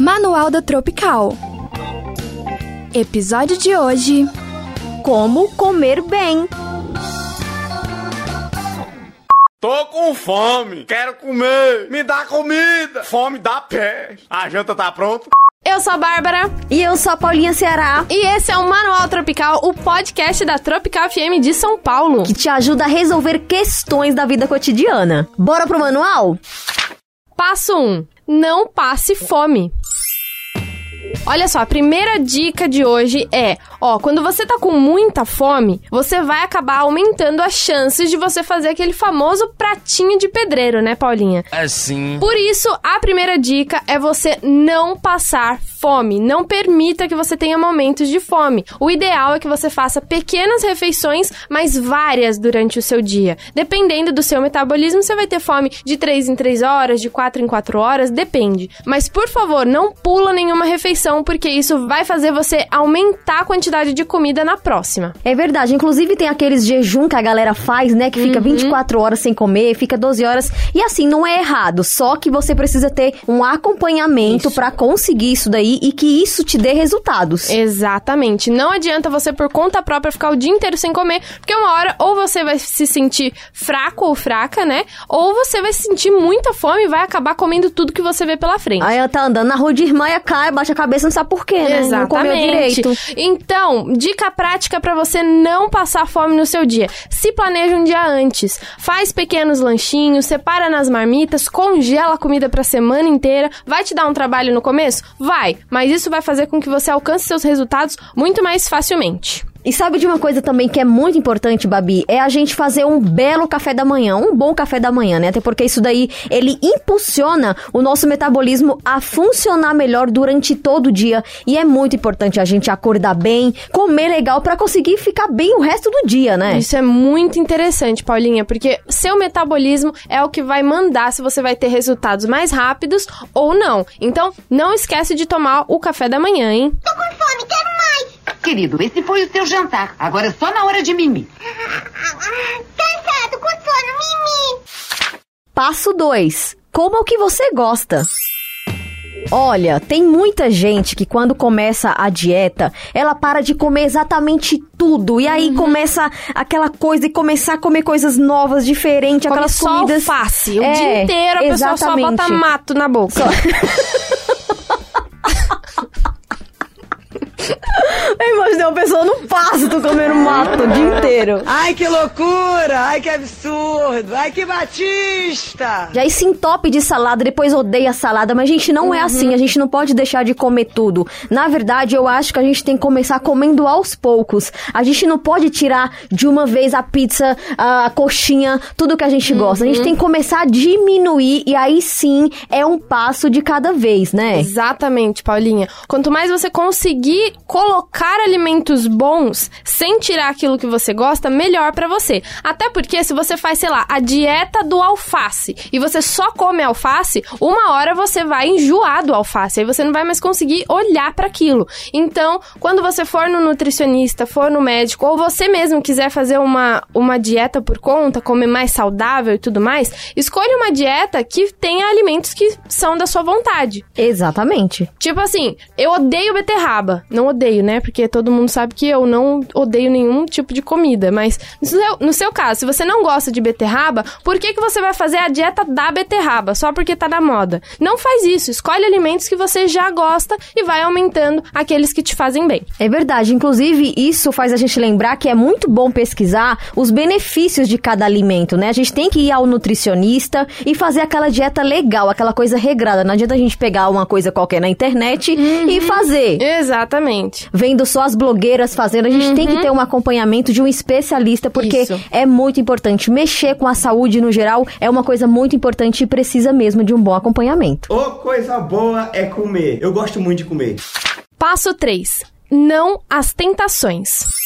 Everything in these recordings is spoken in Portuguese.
Manual da Tropical. Episódio de hoje: Como comer bem. Tô com fome, quero comer, me dá comida, fome dá pé. A janta tá pronta? Eu sou a Bárbara. E eu sou a Paulinha Ceará. E esse é o Manual Tropical, o podcast da Tropical FM de São Paulo. Que te ajuda a resolver questões da vida cotidiana. Bora pro manual? Passo 1. Não passe fome. Olha só, a primeira dica de hoje é, ó, quando você tá com muita fome, você vai acabar aumentando as chances de você fazer aquele famoso pratinho de pedreiro, né, Paulinha? Assim. Por isso, a primeira dica é você não passar fome. Não permita que você tenha momentos de fome. O ideal é que você faça pequenas refeições, mas várias durante o seu dia. Dependendo do seu metabolismo, você vai ter fome de 3 em 3 horas, de 4 em 4 horas, depende. Mas por favor, não pula nenhuma refeição, porque isso vai fazer você aumentar a quantidade de comida na próxima. É verdade. Inclusive tem aqueles jejum que a galera faz, né, que fica uhum. 24 horas sem comer, fica 12 horas. E assim, não é errado, só que você precisa ter um acompanhamento para conseguir isso daí aí e que isso te dê resultados. Exatamente. Não adianta você, por conta própria, ficar o dia inteiro sem comer, porque uma hora ou você vai se sentir fraco ou fraca, né? Ou você vai sentir muita fome e vai acabar comendo tudo que você vê pela frente. Aí ela tá andando na rua de irmã e cai, baixa a cabeça, não sabe por quê, né? Exatamente. Não comeu direito. Então, dica prática para você não passar fome no seu dia. Se planeja um dia antes. Faz pequenos lanchinhos, separa nas marmitas, congela a comida pra semana inteira. Vai te dar um trabalho no começo? Vai mas isso vai fazer com que você alcance seus resultados muito mais facilmente. E sabe de uma coisa também que é muito importante, Babi? É a gente fazer um belo café da manhã, um bom café da manhã, né? Até porque isso daí, ele impulsiona o nosso metabolismo a funcionar melhor durante todo o dia. E é muito importante a gente acordar bem, comer legal para conseguir ficar bem o resto do dia, né? Isso é muito interessante, Paulinha, porque seu metabolismo é o que vai mandar se você vai ter resultados mais rápidos ou não. Então, não esquece de tomar o café da manhã, hein? Tô com fome, quero mais! Querido, esse foi o seu jantar. Agora é só na hora de mimi. Cansado, com sono, mimi. Passo 2. Coma o que você gosta. Olha, tem muita gente que quando começa a dieta, ela para de comer exatamente tudo. E aí uhum. começa aquela coisa de começar a comer coisas novas, diferentes, Come aquelas só comidas. Alface. O é, dia inteiro a exatamente. pessoa só bota mato na boca. Só... Eu imaginei uma pessoa no pasto mato o dia inteiro. Ai, que loucura! Ai, que absurdo! Ai, que batista! Já se entope de salada, depois odeia salada, mas a gente não é uhum. é assim, a gente não pode deixar de comer tudo. Na verdade, eu acho que a gente tem que começar comendo aos poucos. A gente não pode tirar de uma vez a pizza, a coxinha, tudo que a gente uhum. gosta. A gente tem que começar a diminuir e aí sim é um passo de cada vez, né? Exatamente, Paulinha. Quanto mais você conseguir colocar alimentos bons sem tirar aquilo que você gosta, melhor para você. Até porque se você faz, sei lá, a dieta do alface e você só come alface, uma hora você vai enjoar do alface, aí você não vai mais conseguir olhar para aquilo. Então, quando você for no nutricionista, for no médico ou você mesmo quiser fazer uma, uma dieta por conta, comer mais saudável e tudo mais, escolha uma dieta que tenha alimentos que são da sua vontade. Exatamente. Tipo assim, eu odeio beterraba. Não odeio, né? Porque todo mundo sabe que eu não odeio nenhum tipo de comida. Mas no seu, no seu caso, se você não gosta de beterraba, por que, que você vai fazer a dieta da beterraba? Só porque tá na moda. Não faz isso. Escolhe alimentos que você já gosta e vai aumentando aqueles que te fazem bem. É verdade. Inclusive, isso faz a gente lembrar que é muito bom pesquisar os benefícios de cada alimento, né? A gente tem que ir ao nutricionista e fazer aquela dieta legal, aquela coisa regrada. Não adianta a gente pegar uma coisa qualquer na internet uhum. e fazer. Exatamente. Exatamente. Vendo só as blogueiras fazendo, a gente uhum. tem que uhum. ter um acompanhamento de um especialista, porque Isso. é muito importante. Mexer com a saúde no geral é uma coisa muito importante e precisa mesmo de um bom acompanhamento. Ô, coisa boa é comer. Eu gosto muito de comer. Passo 3. Não às tentações.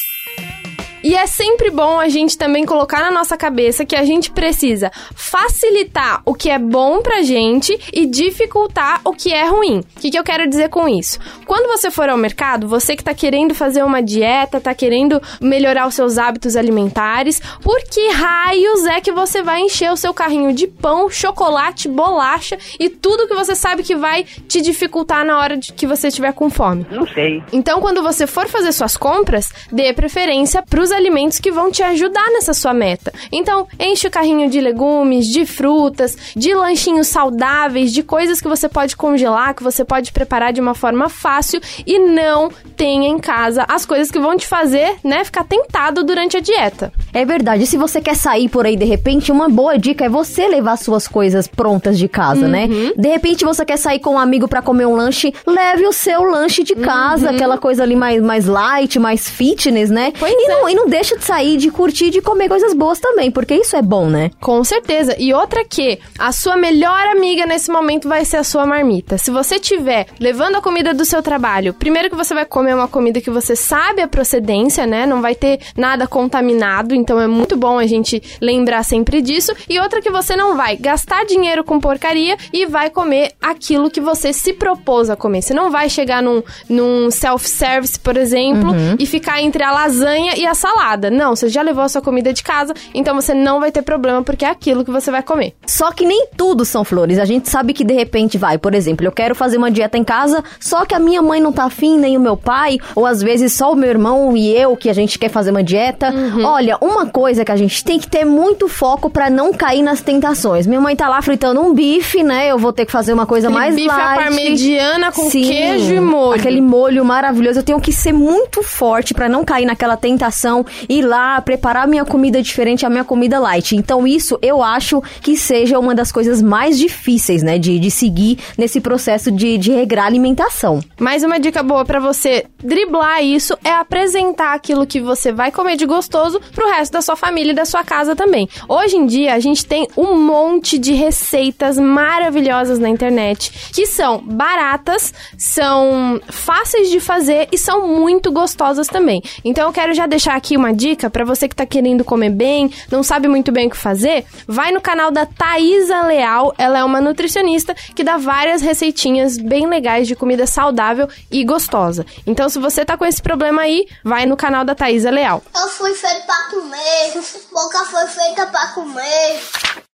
E é sempre bom a gente também colocar na nossa cabeça que a gente precisa facilitar o que é bom pra gente e dificultar o que é ruim. O que, que eu quero dizer com isso? Quando você for ao mercado, você que tá querendo fazer uma dieta, tá querendo melhorar os seus hábitos alimentares, por que raios é que você vai encher o seu carrinho de pão, chocolate, bolacha e tudo que você sabe que vai te dificultar na hora de que você estiver com fome? Não sei. Então, quando você for fazer suas compras, dê preferência para os alimentos que vão te ajudar nessa sua meta. Então, enche o carrinho de legumes, de frutas, de lanchinhos saudáveis, de coisas que você pode congelar, que você pode preparar de uma forma fácil e não tenha em casa as coisas que vão te fazer, né, ficar tentado durante a dieta. É verdade. Se você quer sair por aí de repente, uma boa dica é você levar suas coisas prontas de casa, né? Uhum. De repente você quer sair com um amigo pra comer um lanche, leve o seu lanche de casa, aquela coisa ali mais, mais light, mais fitness, né? Uhum. Pois e, é. não, e não deixa de sair, de curtir, de comer coisas boas também, porque isso é bom, né? Com certeza. E outra que a sua melhor amiga nesse momento vai ser a sua marmita. Se você tiver levando a comida do seu trabalho, primeiro que você vai comer uma comida que você sabe a procedência, né? Não vai ter nada contaminado, então é muito bom a gente lembrar sempre disso. E outra que você não vai gastar dinheiro com porcaria e vai comer aquilo que você se propôs a comer. Você não vai chegar num, num self-service, por exemplo, e ficar entre a lasanha e a salada. Não, você já levou a sua comida de casa, então você não vai ter problema porque é aquilo que você vai comer. Só que nem tudo são flores. A gente sabe que de repente vai, por exemplo, eu quero fazer uma dieta em casa, só que a minha mãe não tá afim, nem o meu pai, ou às vezes só o meu irmão e eu que a gente quer fazer uma dieta. Olha, uma coisa que a gente tem que ter muito foco pra não cair nas tentações. Minha mãe tá lá fritando um bife, né? Eu vou ter que fazer uma coisa Aquele mais bife light. parmegiana com Sim, queijo e molho. Aquele molho maravilhoso. Eu tenho que ser muito forte pra não cair naquela tentação, ir lá, preparar minha comida diferente, a minha comida light. Então, isso eu acho que seja uma das coisas mais difíceis, né? De, de seguir nesse processo de, de regrar a alimentação. Mais uma dica boa pra você driblar isso é apresentar aquilo que você vai comer de gostoso pro resto da sua família e da sua casa também. Hoje em dia a gente tem um monte de receitas maravilhosas na internet que são baratas, são fáceis de fazer e são muito gostosas também. Então eu quero já deixar aqui uma dica pra você que tá querendo comer bem, não sabe muito bem o que fazer, vai no canal da Thaisa Leal, ela é uma nutricionista que dá várias receitinhas bem legais de comida saudável e gostosa. Então se você tá com esse problema aí, vai no canal da Thaisa Leal. Eu fui feito pra comer, boca foi feita pra comer.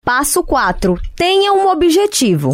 Passo 4. Tenha um objetivo.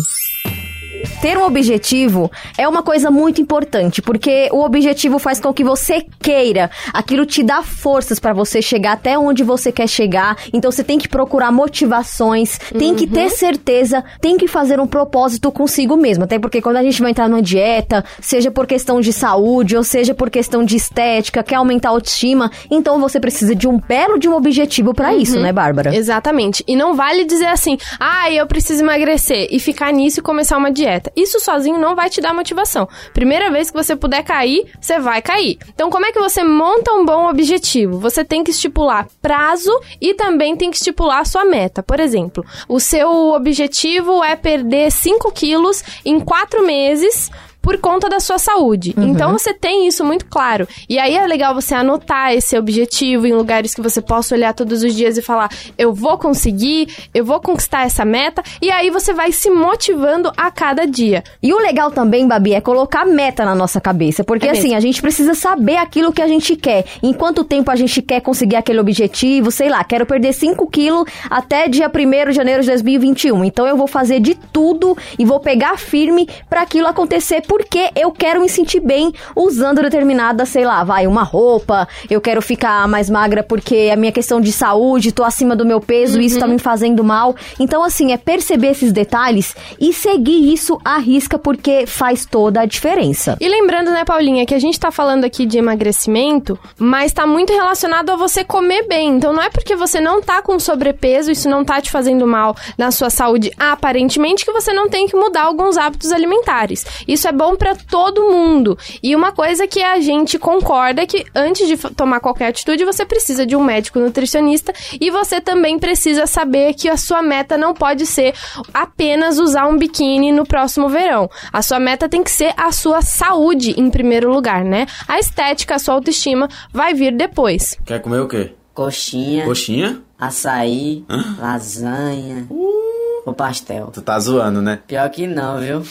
Ter um objetivo é uma coisa muito importante, porque o objetivo faz com que você queira, aquilo te dá forças pra você chegar até onde você quer chegar. Então você tem que procurar motivações, tem que ter certeza, tem que fazer um propósito consigo mesmo. Até porque quando a gente vai entrar numa dieta, seja por questão de saúde ou seja por questão de estética, quer aumentar a autoestima, então você precisa de um belo de um objetivo pra isso, né, Bárbara? Exatamente. E não vale dizer assim, ah, eu preciso emagrecer e ficar nisso e começar uma dieta. Isso sozinho não vai te dar motivação. Primeira vez que você puder cair, você vai cair. Então, como é que você monta um bom objetivo? Você tem que estipular prazo e também tem que estipular a sua meta. Por exemplo, o seu objetivo é perder 5 quilos em 4 meses por conta da sua saúde. Então você tem isso muito claro. E aí é legal você anotar esse objetivo em lugares que você possa olhar todos os dias e falar: eu vou conseguir, eu vou conquistar essa meta. E aí você vai se motivando a cada dia. E o legal também, Babi, é colocar meta na nossa cabeça. Porque É assim, mesmo. a gente precisa saber aquilo que a gente quer. Em quanto tempo a gente quer conseguir aquele objetivo, sei lá, quero perder 5 quilos até dia 1 de janeiro de 2021. Então eu vou fazer de tudo e vou pegar firme pra aquilo acontecer, porque eu quero me sentir bem usando determinada, sei lá, vai, uma roupa, eu quero ficar mais magra porque a minha questão de saúde, tô acima do meu peso, isso tá me fazendo mal. Então, assim, é perceber esses detalhes e seguir isso à risca, porque faz toda a diferença. E lembrando, né, Paulinha, que a gente tá falando aqui de emagrecimento, mas tá muito relacionado a você comer bem. Então não é porque você não tá com sobrepeso, isso não tá te fazendo mal na sua saúde aparentemente, que você não tem que mudar alguns hábitos alimentares. Isso é bom pra todo mundo. E uma coisa que a gente concorda é que antes de tomar qualquer atitude, você precisa de um médico nutricionista e você também precisa saber que a sua meta não pode ser apenas usar um biquíni no próximo verão. A sua meta tem que ser a sua saúde em primeiro lugar, né? A estética, a sua autoestima vai vir depois. Quer comer o quê? Coxinha, Coxinha? açaí, lasanha, o pastel. Tu tá zoando, né? Pior que não, viu?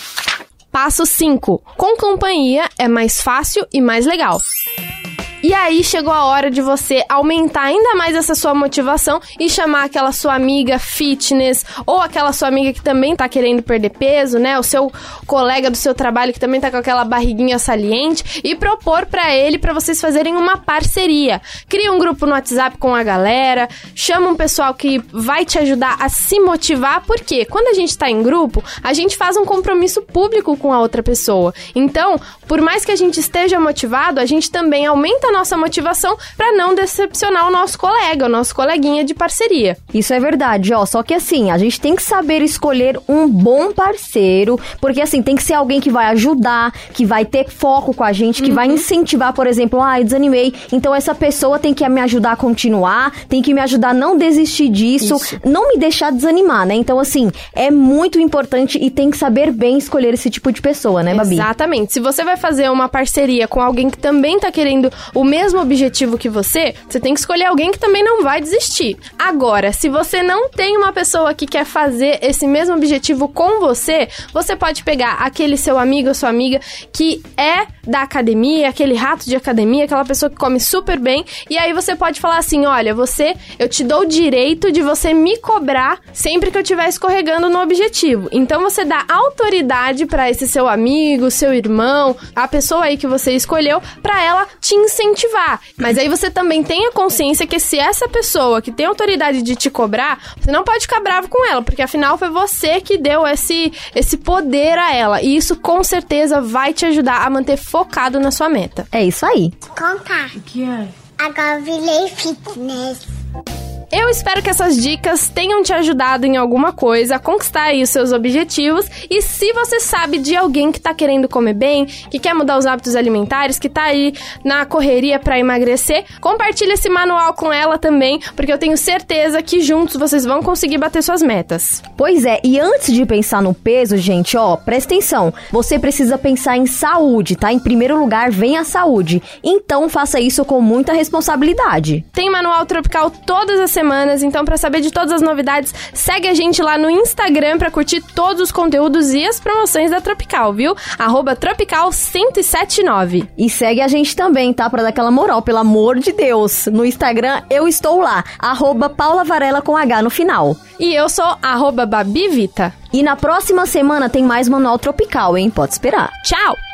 Passo 5. Com companhia é mais fácil e mais legal. E aí chegou a hora de você aumentar ainda mais essa sua motivação e chamar aquela sua amiga fitness ou aquela sua amiga que também tá querendo perder peso, né? O seu colega do seu trabalho que também tá com aquela barriguinha saliente e propor pra ele pra vocês fazerem uma parceria. Cria um grupo no WhatsApp com a galera, chama um pessoal que vai te ajudar a se motivar, porque quando a gente tá em grupo, a gente faz um compromisso público com a outra pessoa. Então, por mais que a gente esteja motivado, a gente também aumenta a nossa motivação pra não decepcionar o nosso colega, o nosso coleguinha de parceria. Isso é verdade, ó. Só que assim, a gente tem que saber escolher um bom parceiro, porque assim, tem que ser alguém que vai ajudar, que vai ter foco com a gente, que vai incentivar, por exemplo, ah, eu desanimei, então essa pessoa tem que me ajudar a continuar, tem que me ajudar a não desistir disso, não me deixar desanimar, né? Então, assim, é muito importante e tem que saber bem escolher esse tipo de pessoa, né, Babi? Exatamente. Se você vai fazer uma parceria com alguém que também tá querendo o mesmo objetivo que você, você tem que escolher alguém que também não vai desistir. Agora, se você não tem uma pessoa que quer fazer esse mesmo objetivo com você, você pode pegar aquele seu amigo ou sua amiga que é da academia, aquele rato de academia, aquela pessoa que come super bem, e aí você pode falar assim: olha, você, eu te dou o direito de você me cobrar sempre que eu estiver escorregando no objetivo. Então você dá autoridade pra esse seu amigo, seu irmão, a pessoa aí que você escolheu, pra ela te incentivar. Mas aí você também tenha consciência que se essa pessoa que tem autoridade de te cobrar, você não pode ficar bravo com ela, porque afinal foi você que deu esse, esse poder a ela. E isso com certeza vai te ajudar a manter focado na sua meta. É isso aí. Contar. O que é? Agora eu virei fitness. Eu espero que essas dicas tenham te ajudado em alguma coisa a conquistar aí os seus objetivos. E se você sabe de alguém que tá querendo comer bem, que quer mudar os hábitos alimentares, que tá aí na correria pra emagrecer, compartilha esse manual com ela também, porque eu tenho certeza que juntos vocês vão conseguir bater suas metas. Pois é, e antes de pensar no peso, gente, ó, presta atenção. Você precisa pensar em saúde, tá? Em primeiro lugar, vem a saúde. Então faça isso com muita responsabilidade. Tem manual tropical todas as semanas, então pra saber de todas as novidades, segue a gente lá no Instagram pra curtir todos os conteúdos e as promoções da Tropical, viu? Arroba Tropical 1079. E segue a gente também, tá? Pra dar aquela moral, pelo amor de Deus. No Instagram, eu estou lá. Arroba Paula Varela com H no final. E eu sou arroba Babivita. E na próxima semana tem mais Manual Tropical, hein? Pode esperar. Tchau!